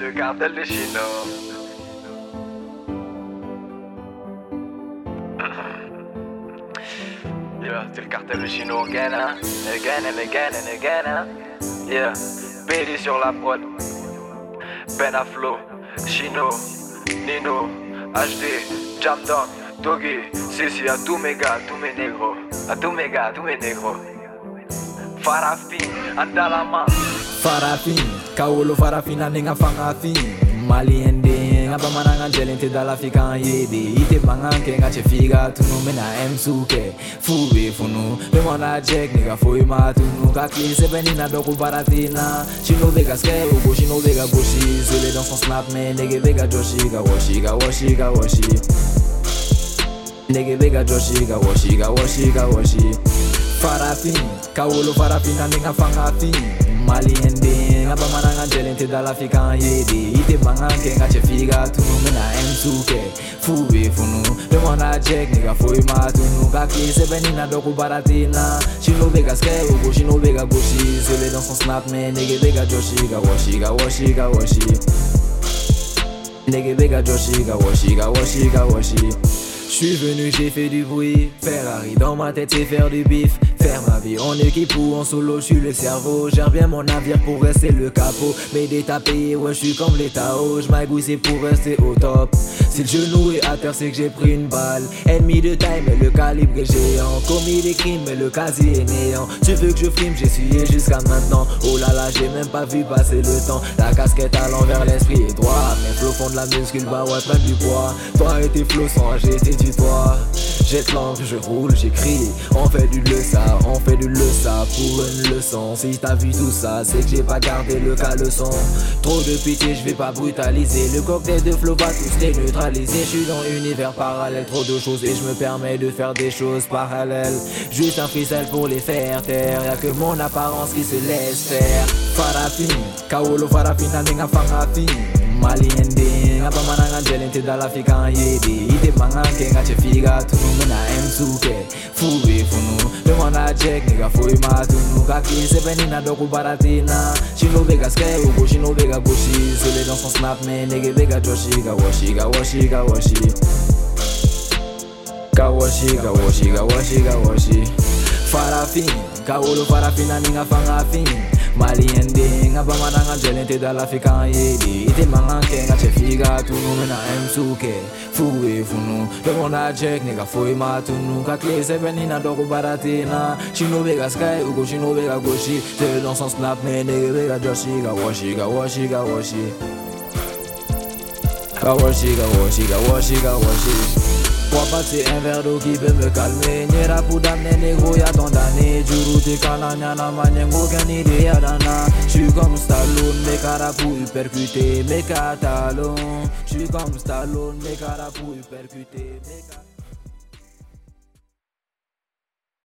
le cartel des Chino. Yeah, c'est le cartel de Chino again, hein? Again and again and again? Yeah, Bédi sur la prod. Ben Aflo, Chino, Nino, HD, Jam Dog, Doggy, Sissi, à tous mes gars, tous mes négros. À tous mes gars, tous mes négros. Farafin, Andalama. Farafin kaolo farafina nde nga fangafin malien de nga bamananga njele nte dala fika an yede. Ite banganke nga che figa tunu mena emsuke fube funu be mona jek nigga foi matunu. Ka clean sebeni na doku baratina chino vega ske ugo chino vega goshi. Zele dans son snap me nigga vega joshi ga washi ga washi ga washi nigga vega joshi ga washi ga washi ga washi farafin kaolo farafina nde nga de nga bamananga njele nte dala yede ite figa fube funu nigga foi matunu. Ka clean sebeni na doku ske ugo zele dans son snap joshi ga washi ga washi ga washi. Joshi ga washi ga washi ga washi. J'suis venu, j'ai fait du bruit. Ferrari dans ma tête, c'est faire du bif. Faire ma vie en équipe ou en solo, j'suis le cerveau. Gère bien mon navire pour rester le capot. Mais d'état payé, ouais, j'suis comme les Tao. J'm'agouille, c'est pour rester au top. Si le genou est à terre, c'est que j'ai pris une balle. Ennemi de taille, mais le calibre est géant. Commis des crimes, mais le casier est néant. Tu veux que je filme, j'ai suivi jusqu'à maintenant. Oh là là, j'ai même pas vu passer le temps. La casquette à l'envers, l'esprit est droit. Mes flots font de la muscule, bah ouais, du poids. Toi et tes flots sont j'étais du toit. Jette l'encre, je roule, j'écris. On fait du le ça, on fait du le ça pour une leçon. Si t'as vu tout ça, c'est que j'ai pas gardé le caleçon. Trop de pitié, je vais pas brutaliser. Le cocktail de flow va tous les neutraliser. Je suis dans un univers parallèle, trop de choses et je me permets de faire des choses parallèles. Juste un freestyle pour les faire taire. Y'a que mon apparence qui se laisse faire. Farafin, kaolo farafin, ninga fangafin. malien de nga bamananga njele nte dala fika an yede ite banganke nga che figa tunu mena emsuke fube funu be mona jek nigga foi matunu ka clean sebeni na doku baratina chino vega ske ugo chino vega goshi zele dans son snap me nigga vega joshi ga washi ga washi. Ga washi ga washi ga washi. Ga washi ga washi farafin kaolo farafina ninga fangafin malien de nga bamananga njele nte dala fika an yede ite manganke nga che figa tunu mena emsuke fube funu be mona jek nigga foi matunu ka clé sebeni na doku baratina chino vega sky ugo chino vega goshi zele dans son snap me nigga vega joshi ga washi ga washi ga washi ga washi ga washi ga washi ga washi Pour passer un verre d'eau qui peut me calmer Nyera pour d'amener négro y'a tant d'années Juru te kananya na manyengo aucune idée dana. J'suis comme Stallone, mes caras pour percuter mes catalons J'suis comme Stallone, mes caras pour percuter mes